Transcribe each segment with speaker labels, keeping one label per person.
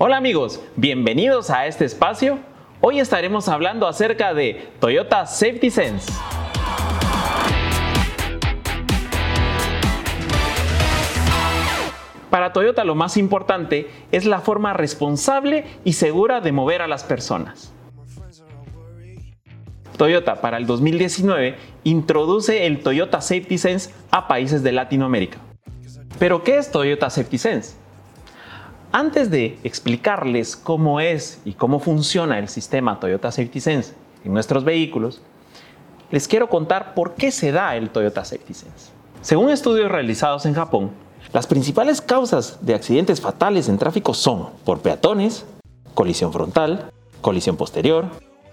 Speaker 1: Hola amigos, bienvenidos a este espacio. Hoy estaremos hablando acerca de Toyota Safety Sense. Para Toyota lo más importante es la forma responsable y segura de mover a las personas. Toyota para el 2019 introduce el Toyota Safety Sense a países de Latinoamérica. Pero ¿qué es Toyota Safety Sense? Antes de explicarles cómo es y cómo funciona el sistema Toyota Safety Sense en nuestros vehículos, les quiero contar por qué se da el Toyota Safety Sense. Según estudios realizados en Japón, las principales causas de accidentes fatales en tráfico son por peatones, colisión frontal, colisión posterior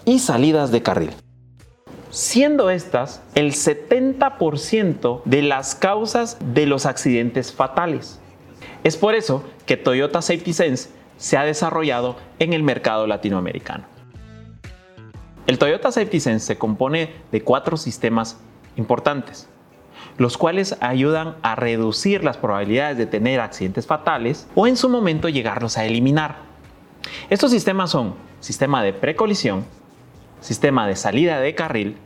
Speaker 1: y salidas de carril. Siendo estas el 70% de las causas de los accidentes fatales. Es por eso que Toyota Safety Sense se ha desarrollado en el mercado latinoamericano. El Toyota Safety Sense se compone de cuatro sistemas importantes los cuales ayudan a reducir las probabilidades de tener accidentes fatales o en su momento llegarlos a eliminar. Estos sistemas son sistema de precolisión, sistema de salida de carril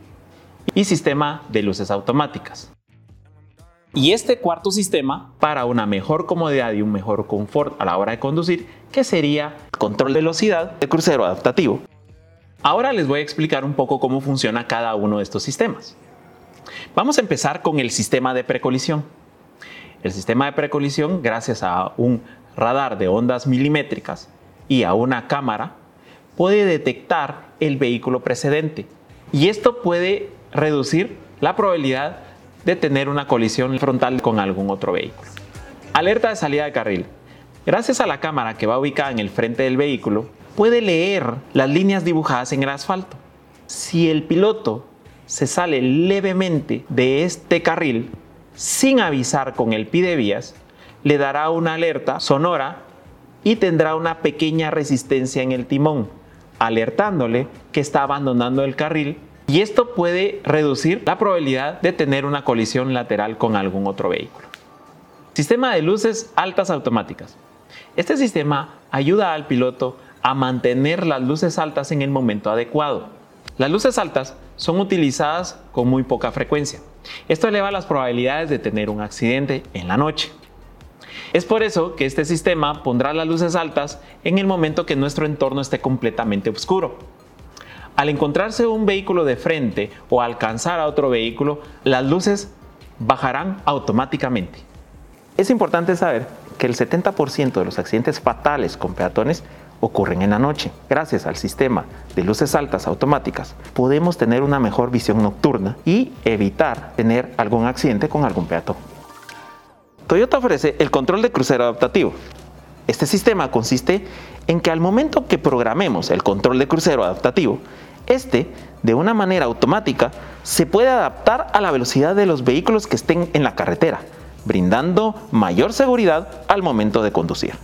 Speaker 1: y sistema de luces automáticas. Y este cuarto sistema para una mejor comodidad y un mejor confort a la hora de conducir, que sería control de velocidad de crucero adaptativo. Ahora les voy a explicar un poco cómo funciona cada uno de estos sistemas. Vamos a empezar con el sistema de precolisión. El sistema de precolisión, gracias a un radar de ondas milimétricas y a una cámara, puede detectar el vehículo precedente. Y esto puede reducir la probabilidad de tener una colisión frontal con algún otro vehículo. Alerta de salida de carril. Gracias a la cámara que va ubicada en el frente del vehículo, puede leer las líneas dibujadas en el asfalto. Si el piloto se sale levemente de este carril sin avisar con el pide vías, le dará una alerta sonora y tendrá una pequeña resistencia en el timón, alertándole que está abandonando el carril y esto puede reducir la probabilidad de tener una colisión lateral con algún otro vehículo. Sistema de luces altas automáticas. Este sistema ayuda al piloto a mantener las luces altas en el momento adecuado las luces altas son utilizadas con muy poca frecuencia. Esto eleva las probabilidades de tener un accidente en la noche. Es por eso que este sistema pondrá las luces altas en el momento que nuestro entorno esté completamente oscuro. Al encontrarse un vehículo de frente o alcanzar a otro vehículo, las luces bajarán automáticamente. Es importante saber que el 70% de los accidentes fatales con peatones ocurren en la noche. Gracias al sistema de luces altas automáticas podemos tener una mejor visión nocturna y evitar tener algún accidente con algún peatón. Toyota ofrece el control de crucero adaptativo. Este sistema consiste en que al momento que programemos el control de crucero adaptativo, este, de una manera automática, se puede adaptar a la velocidad de los vehículos que estén en la carretera, brindando mayor seguridad al momento de conducir.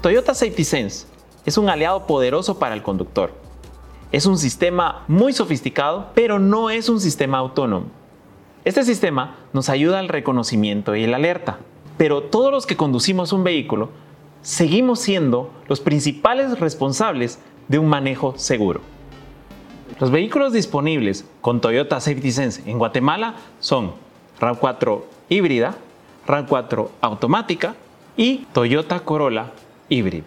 Speaker 1: Toyota Safety Sense es un aliado poderoso para el conductor. Es un sistema muy sofisticado, pero no es un sistema autónomo. Este sistema nos ayuda al reconocimiento y la alerta, pero todos los que conducimos un vehículo seguimos siendo los principales responsables de un manejo seguro. Los vehículos disponibles con Toyota Safety Sense en Guatemala son RAV4 híbrida, RAV4 automática y Toyota Corolla híbrido.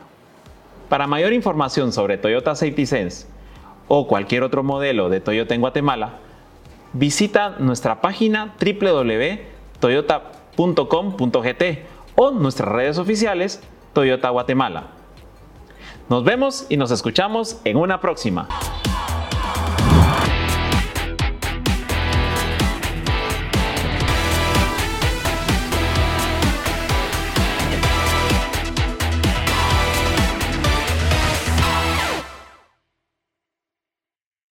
Speaker 1: Para mayor información sobre Toyota Safety Sense o cualquier otro modelo de Toyota en Guatemala, visita nuestra página www.toyota.com.gt o nuestras redes oficiales Toyota Guatemala. Nos vemos y nos escuchamos en una próxima.